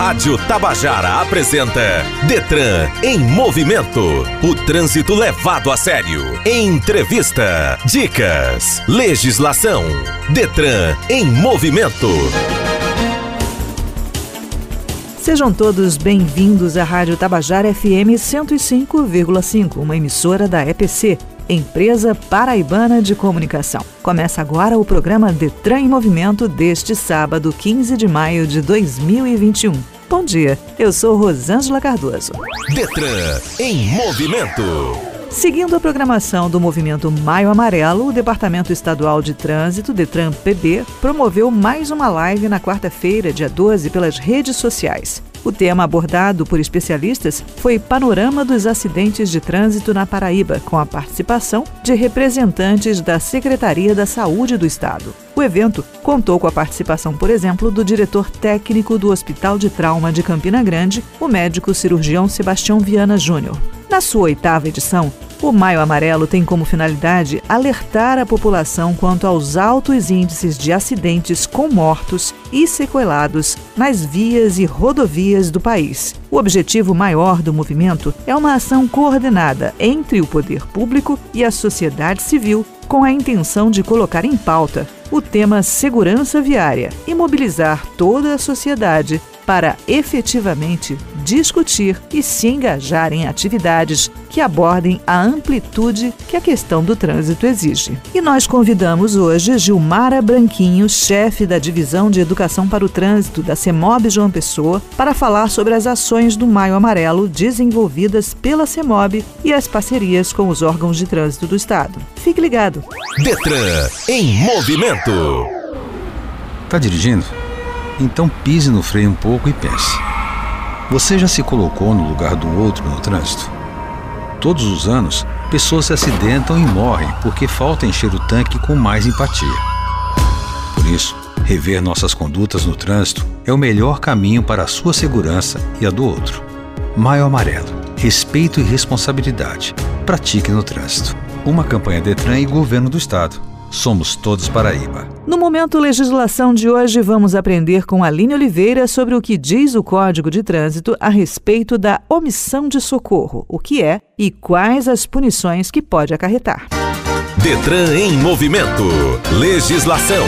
Rádio Tabajara apresenta Detran em movimento. O trânsito levado a sério. Entrevista, dicas, legislação. Detran em movimento. Sejam todos bem-vindos à Rádio Tabajara FM 105,5, uma emissora da EPC, Empresa Paraibana de Comunicação. Começa agora o programa Detran em Movimento deste sábado, 15 de maio de 2021. Bom dia, eu sou Rosângela Cardoso. Detran em movimento. Seguindo a programação do movimento Maio Amarelo, o Departamento Estadual de Trânsito, Detran PB, promoveu mais uma live na quarta-feira, dia 12, pelas redes sociais. O tema abordado por especialistas foi Panorama dos Acidentes de Trânsito na Paraíba, com a participação de representantes da Secretaria da Saúde do Estado. O evento contou com a participação, por exemplo, do diretor técnico do Hospital de Trauma de Campina Grande, o médico cirurgião Sebastião Viana Júnior. Na sua oitava edição, o Maio Amarelo tem como finalidade alertar a população quanto aos altos índices de acidentes com mortos e sequelados nas vias e rodovias do país. O objetivo maior do movimento é uma ação coordenada entre o poder público e a sociedade civil com a intenção de colocar em pauta o tema segurança viária e mobilizar toda a sociedade para efetivamente discutir e se engajar em atividades que abordem a amplitude que a questão do trânsito exige. E nós convidamos hoje Gilmara Branquinho, chefe da Divisão de Educação para o Trânsito da CEMOB João Pessoa, para falar sobre as ações do Maio Amarelo desenvolvidas pela CEMOB e as parcerias com os órgãos de trânsito do Estado. Fique ligado. Detran em movimento. Tá dirigindo? Então pise no freio um pouco e pense. Você já se colocou no lugar do outro no trânsito? Todos os anos, pessoas se acidentam e morrem porque falta encher o tanque com mais empatia. Por isso, rever nossas condutas no trânsito é o melhor caminho para a sua segurança e a do outro. Maio Amarelo. Respeito e responsabilidade. Pratique no trânsito. Uma campanha Detran e Governo do Estado. Somos todos Paraíba. No momento legislação de hoje, vamos aprender com Aline Oliveira sobre o que diz o Código de Trânsito a respeito da omissão de socorro, o que é e quais as punições que pode acarretar. Detran em movimento. Legislação.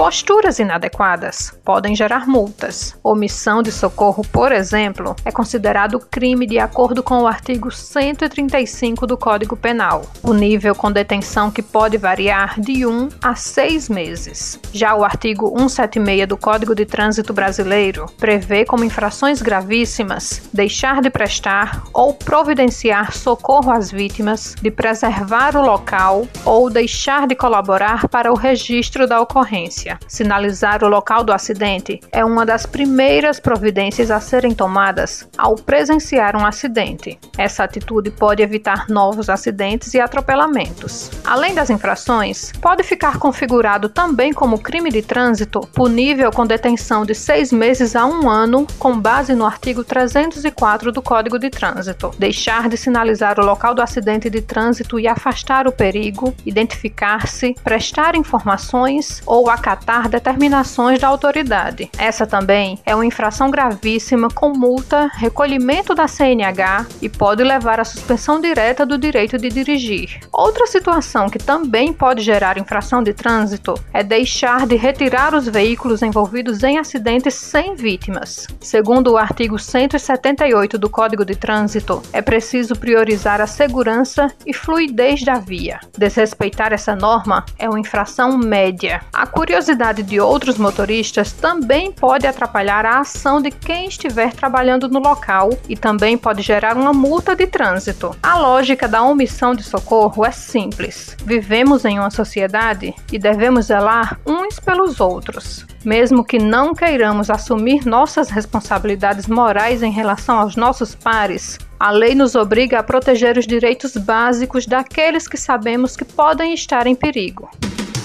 Posturas inadequadas podem gerar multas. Omissão de socorro, por exemplo, é considerado crime de acordo com o artigo 135 do Código Penal, o nível com detenção que pode variar de 1 a 6 meses. Já o artigo 176 do Código de Trânsito Brasileiro prevê como infrações gravíssimas deixar de prestar ou providenciar socorro às vítimas, de preservar o local ou deixar de colaborar para o registro da ocorrência. Sinalizar o local do acidente é uma das primeiras providências a serem tomadas ao presenciar um acidente. Essa atitude pode evitar novos acidentes e atropelamentos. Além das infrações, pode ficar configurado também como crime de trânsito, punível com detenção de seis meses a um ano, com base no artigo 304 do Código de Trânsito. Deixar de sinalizar o local do acidente de trânsito e afastar o perigo, identificar-se, prestar informações ou acatar determinações da autoridade. Essa também é uma infração gravíssima com multa, recolhimento da CNH e pode levar à suspensão direta do direito de dirigir. Outra situação que também pode gerar infração de trânsito é deixar de retirar os veículos envolvidos em acidentes sem vítimas. Segundo o artigo 178 do Código de Trânsito, é preciso priorizar a segurança e fluidez da via. Desrespeitar essa norma é uma infração média. A curiosidade de outros motoristas também pode atrapalhar a ação de quem estiver trabalhando no local e também pode gerar uma multa de trânsito. A lógica da omissão de socorro é simples. Vivemos em uma sociedade e devemos zelar uns pelos outros. Mesmo que não queiramos assumir nossas responsabilidades morais em relação aos nossos pares, a lei nos obriga a proteger os direitos básicos daqueles que sabemos que podem estar em perigo.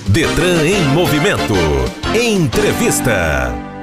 Detran em movimento. Entrevista.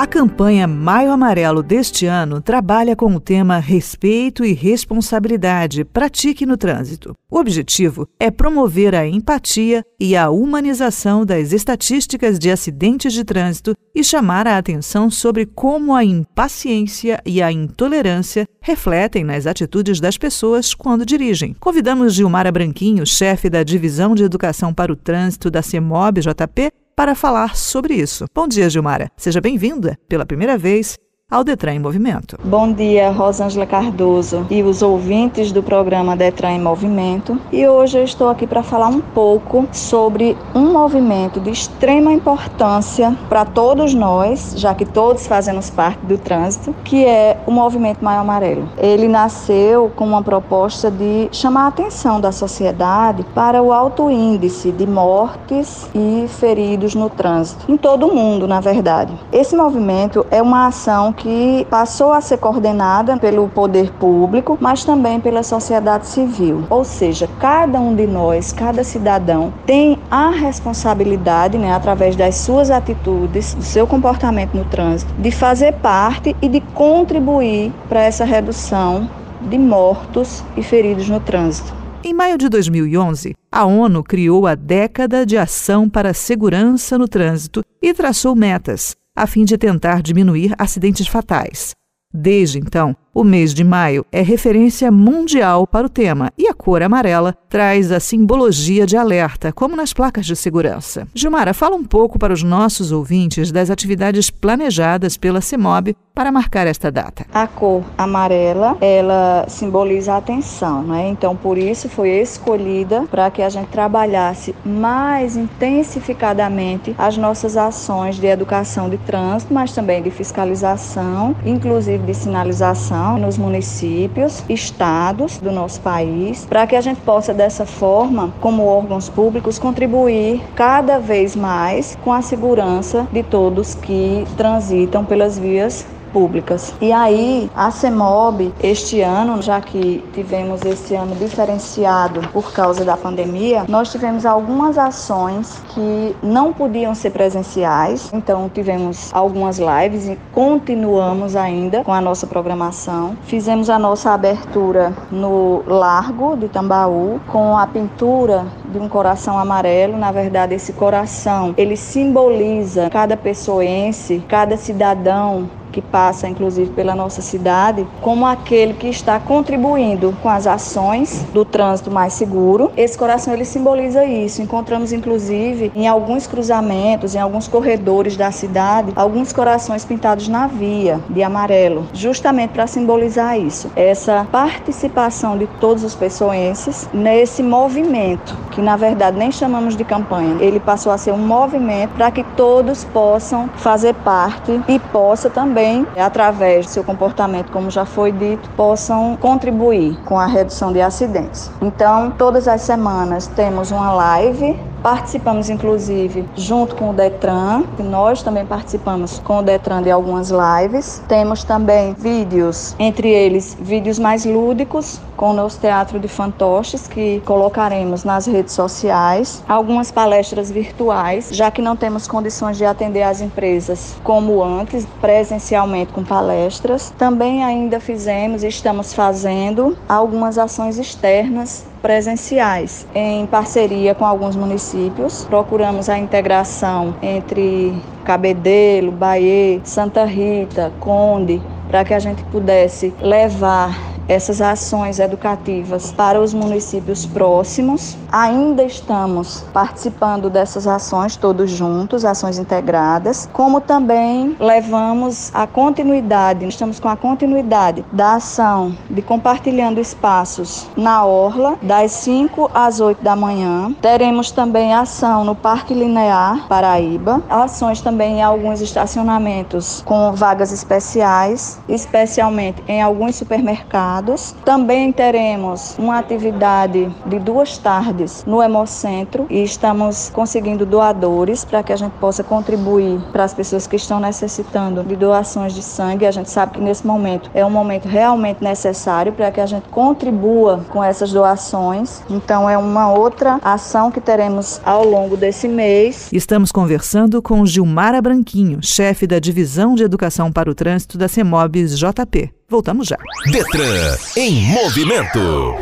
A campanha Maio Amarelo deste ano trabalha com o tema Respeito e Responsabilidade Pratique no Trânsito. O objetivo é promover a empatia e a humanização das estatísticas de acidentes de trânsito e chamar a atenção sobre como a impaciência e a intolerância refletem nas atitudes das pessoas quando dirigem. Convidamos Gilmara Branquinho, chefe da Divisão de Educação para o Trânsito da CEMOB JP, para falar sobre isso. Bom dia, Gilmara. Seja bem-vinda pela primeira vez ao Detran em Movimento. Bom dia, Rosângela Cardoso e os ouvintes do programa Detran em Movimento. E hoje eu estou aqui para falar um pouco sobre um movimento de extrema importância para todos nós, já que todos fazemos parte do trânsito, que é o Movimento Maio Amarelo. Ele nasceu com uma proposta de chamar a atenção da sociedade para o alto índice de mortes e feridos no trânsito, em todo o mundo, na verdade. Esse movimento é uma ação que passou a ser coordenada pelo poder público, mas também pela sociedade civil. Ou seja, cada um de nós, cada cidadão, tem a responsabilidade, né, através das suas atitudes, do seu comportamento no trânsito, de fazer parte e de contribuir para essa redução de mortos e feridos no trânsito. Em maio de 2011, a ONU criou a Década de Ação para a Segurança no Trânsito e traçou metas a fim de tentar diminuir acidentes fatais. Desde então, o mês de maio é referência mundial para o tema e a cor amarela traz a simbologia de alerta, como nas placas de segurança. Gilmara, fala um pouco para os nossos ouvintes das atividades planejadas pela CEMOB para marcar esta data. A cor amarela, ela simboliza a atenção, né? Então, por isso foi escolhida para que a gente trabalhasse mais intensificadamente as nossas ações de educação de trânsito, mas também de fiscalização, inclusive de sinalização nos municípios, estados do nosso país, para que a gente possa dessa forma, como órgãos públicos, contribuir cada vez mais com a segurança de todos que transitam pelas vias públicas. E aí, a CEMOB, este ano, já que tivemos esse ano diferenciado por causa da pandemia, nós tivemos algumas ações que não podiam ser presenciais, então tivemos algumas lives e continuamos ainda com a nossa programação. Fizemos a nossa abertura no Largo de Tambaú com a pintura de um coração amarelo. Na verdade, esse coração, ele simboliza cada pessoense, cada cidadão que passa inclusive pela nossa cidade, como aquele que está contribuindo com as ações do trânsito mais seguro. Esse coração ele simboliza isso. Encontramos inclusive em alguns cruzamentos, em alguns corredores da cidade, alguns corações pintados na via de amarelo, justamente para simbolizar isso. Essa participação de todos os pessoenses nesse movimento, que na verdade nem chamamos de campanha. Ele passou a ser um movimento para que todos possam fazer parte e possa também também, através do seu comportamento, como já foi dito, possam contribuir com a redução de acidentes. Então, todas as semanas temos uma live Participamos, inclusive, junto com o Detran, nós também participamos com o Detran de algumas lives. Temos também vídeos, entre eles vídeos mais lúdicos, com o nosso teatro de fantoches, que colocaremos nas redes sociais. Algumas palestras virtuais, já que não temos condições de atender as empresas como antes, presencialmente com palestras. Também ainda fizemos e estamos fazendo algumas ações externas presenciais, em parceria com alguns municípios. Procuramos a integração entre Cabedelo, Bahia, Santa Rita, Conde, para que a gente pudesse levar essas ações educativas para os municípios próximos. Ainda estamos participando dessas ações todos juntos, ações integradas, como também levamos a continuidade, estamos com a continuidade da ação de compartilhando espaços na Orla, das 5 às 8 da manhã. Teremos também ação no Parque Linear Paraíba, ações também em alguns estacionamentos com vagas especiais, especialmente em alguns supermercados Também teremos uma atividade de duas tardes no Hemocentro e estamos conseguindo doadores para que a gente possa contribuir para as pessoas que estão necessitando de doações de sangue. A gente sabe que nesse momento é um momento realmente necessário para que a gente contribua com essas doações. Então é uma outra ação que teremos ao longo desse mês. Estamos conversando com Gilmara Branquinho, chefe da Divisão de Educação para o Trânsito da CEMOBS JP. Voltamos já. Detran em movimento.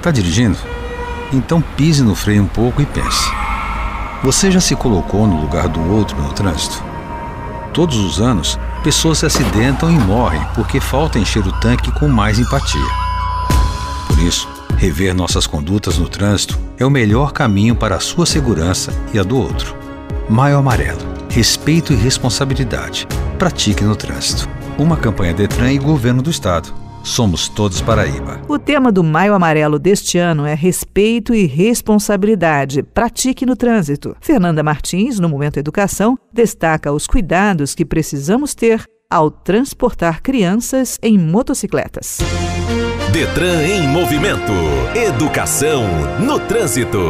Tá dirigindo? Então pise no freio um pouco e pense. Você já se colocou no lugar do outro no trânsito? Todos os anos, pessoas se acidentam e morrem porque falta encher o tanque com mais empatia. Por isso, rever nossas condutas no trânsito é o melhor caminho para a sua segurança e a do outro. Maio Amarelo. Respeito e responsabilidade. Pratique no trânsito. Uma campanha Detran e Governo do Estado. Somos todos Paraíba. O tema do Maio Amarelo deste ano é Respeito e Responsabilidade. Pratique no trânsito. Fernanda Martins, no Momento Educação, destaca os cuidados que precisamos ter ao transportar crianças em motocicletas. Detran em movimento. Educação no trânsito.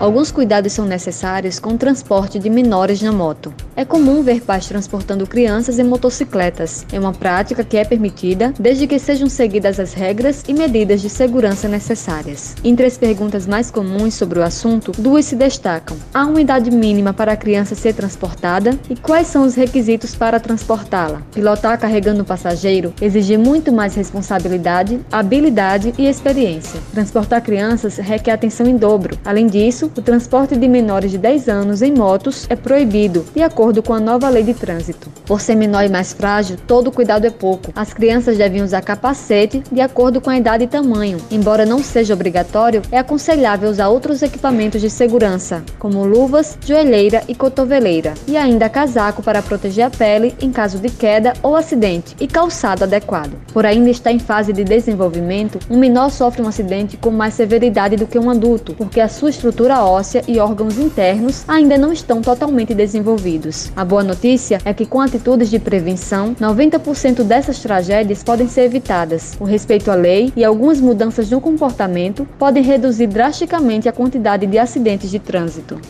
Alguns cuidados são necessários com o transporte de menores na moto. É comum ver pais transportando crianças em motocicletas. É uma prática que é permitida desde que sejam seguidas as regras e medidas de segurança necessárias. Entre as perguntas mais comuns sobre o assunto, duas se destacam: há uma idade mínima para a criança ser transportada e quais são os requisitos para transportá-la? Pilotar carregando um passageiro exige muito mais responsabilidade, habilidade e experiência. Transportar crianças requer atenção em dobro. Além disso, o transporte de menores de 10 anos em motos é proibido, de acordo com a nova lei de trânsito. Por ser menor e mais frágil, todo cuidado é pouco. As crianças devem usar capacete de acordo com a idade e tamanho. Embora não seja obrigatório, é aconselhável usar outros equipamentos de segurança, como luvas, joelheira e cotoveleira, e ainda casaco para proteger a pele em caso de queda ou acidente, e calçado adequado. Por ainda estar em fase de desenvolvimento, um menor sofre um acidente com mais severidade do que um adulto, porque a sua estrutura óssea e órgãos internos ainda não estão totalmente desenvolvidos. A boa notícia é que com atitudes de prevenção, 90% dessas tragédias podem ser evitadas. O respeito à lei e algumas mudanças no comportamento podem reduzir drasticamente a quantidade de acidentes de trânsito.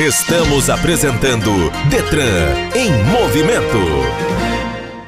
Estamos apresentando Detran em movimento.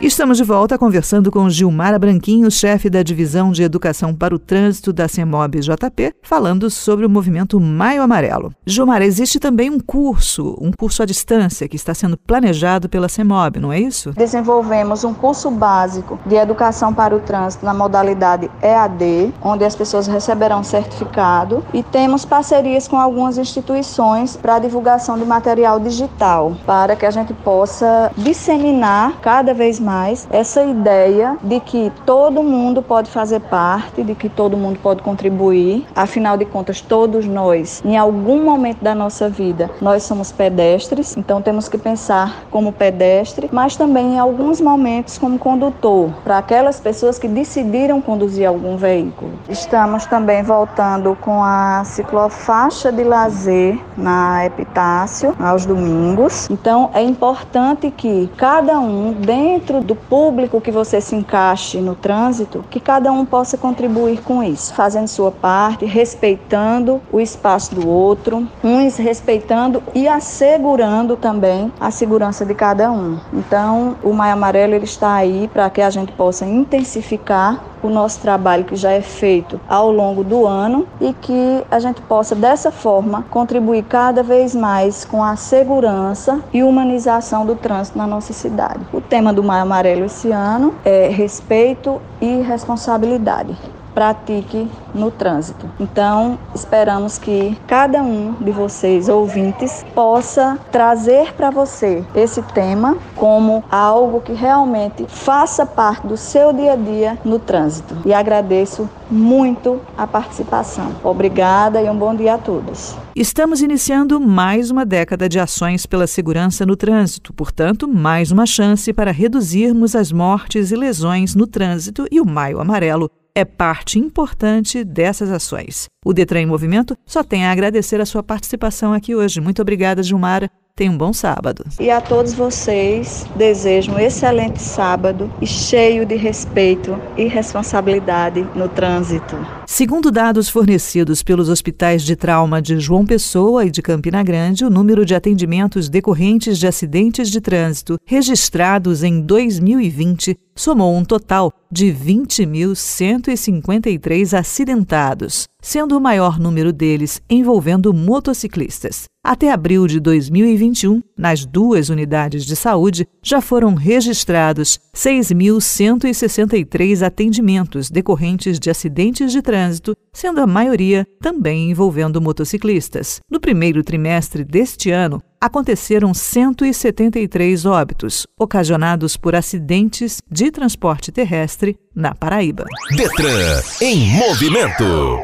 Estamos de volta conversando com Gilmara Branquinho, chefe da Divisão de Educação para o Trânsito da CEMOB JP, falando sobre o movimento Maio Amarelo. Gilmara, existe também um curso, um curso à distância que está sendo planejado pela CEMOB, não é isso? Desenvolvemos um curso básico de Educação para o Trânsito na modalidade EAD, onde as pessoas receberão certificado e temos parcerias com algumas instituições para a divulgação de material digital, para que a gente possa disseminar cada vez mais mais essa ideia de que todo mundo pode fazer parte, de que todo mundo pode contribuir. Afinal de contas, todos nós, em algum momento da nossa vida, nós somos pedestres, então temos que pensar como pedestre, mas também em alguns momentos como condutor, para aquelas pessoas que decidiram conduzir algum veículo. Estamos também voltando com a ciclofaixa de lazer na Epitácio aos domingos. Então é importante que cada um dentro do público que você se encaixe no trânsito, que cada um possa contribuir com isso, fazendo sua parte, respeitando o espaço do outro, uns respeitando e assegurando também a segurança de cada um. Então, o Maio Amarelo ele está aí para que a gente possa intensificar o nosso trabalho que já é feito ao longo do ano e que a gente possa dessa forma contribuir cada vez mais com a segurança e humanização do trânsito na nossa cidade. O tema do Maio Amarelo esse ano é respeito e responsabilidade pratique no trânsito. Então, esperamos que cada um de vocês, ouvintes, possa trazer para você esse tema como algo que realmente faça parte do seu dia a dia no trânsito. E agradeço muito a participação. Obrigada e um bom dia a todos. Estamos iniciando mais uma década de ações pela segurança no trânsito, portanto, mais uma chance para reduzirmos as mortes e lesões no trânsito e o Maio Amarelo é parte importante dessas ações. O Detran em Movimento só tem a agradecer a sua participação aqui hoje. Muito obrigada, Gilmara. Tenha um bom sábado. E a todos vocês, desejo um excelente sábado e cheio de respeito e responsabilidade no trânsito. Segundo dados fornecidos pelos hospitais de trauma de João Pessoa e de Campina Grande, o número de atendimentos decorrentes de acidentes de trânsito registrados em 2020 somou um total de 20.153 acidentados, sendo o maior número deles envolvendo motociclistas. Até abril de 2021, nas duas unidades de saúde, já foram registrados 6.163 atendimentos decorrentes de acidentes de trânsito, sendo a maioria também envolvendo motociclistas. No primeiro trimestre deste ano, aconteceram 173 óbitos ocasionados por acidentes de transporte terrestre na Paraíba. Detran em movimento.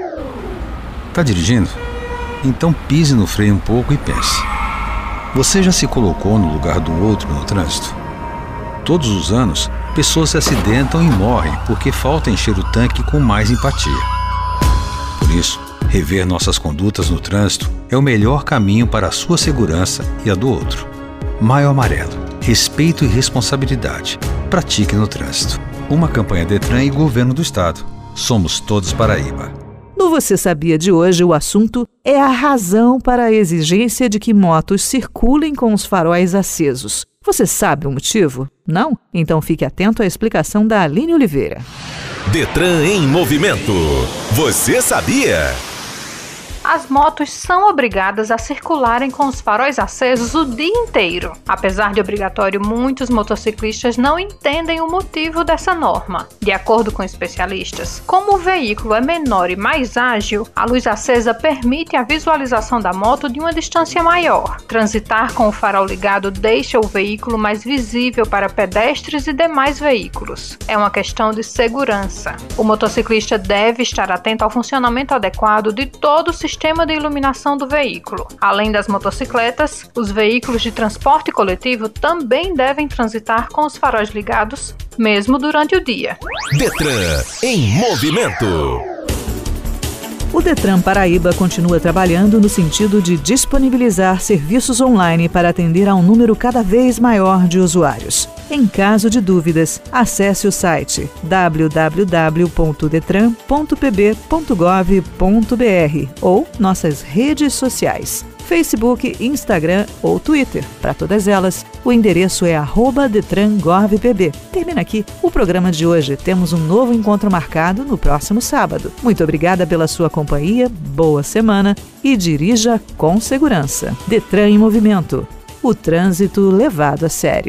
Tá dirigindo? Então pise no freio um pouco e pense. Você já se colocou no lugar do outro no trânsito? Todos os anos, pessoas se acidentam e morrem porque falta encher o tanque com mais empatia. Por isso, rever nossas condutas no trânsito é o melhor caminho para a sua segurança e a do outro. Maio Amarelo. Respeito e responsabilidade. Pratique no trânsito. Uma campanha Detran e Governo do Estado. Somos todos Paraíba. No Você Sabia de hoje, o assunto é a razão para a exigência de que motos circulem com os faróis acesos. Você sabe o motivo? Não? Então fique atento à explicação da Aline Oliveira. Detran em movimento. Você sabia? As motos são obrigadas a circularem com os faróis acesos o dia inteiro. Apesar de obrigatório, muitos motociclistas não entendem o motivo dessa norma. De acordo com especialistas, como o veículo é menor e mais ágil, a luz acesa permite a visualização da moto de uma distância maior. Transitar com o farol ligado deixa o veículo mais visível para pedestres e demais veículos. É uma questão de segurança. O motociclista deve estar atento ao funcionamento adequado de todo o sistema sistema de iluminação do veículo. Além das motocicletas, os veículos de transporte coletivo também devem transitar com os faróis ligados, mesmo durante o dia. Detran em movimento. O Detran Paraíba continua trabalhando no sentido de disponibilizar serviços online para atender a um número cada vez maior de usuários. Em caso de dúvidas, acesse o site www.detran.pb.gov.br ou nossas redes sociais. Facebook, Instagram ou Twitter. Para todas elas, o endereço é @detrangovpb. Termina aqui o programa de hoje. Temos um novo encontro marcado no próximo sábado. Muito obrigada pela sua companhia, boa semana e dirija com segurança. Detran em movimento. O trânsito levado a sério.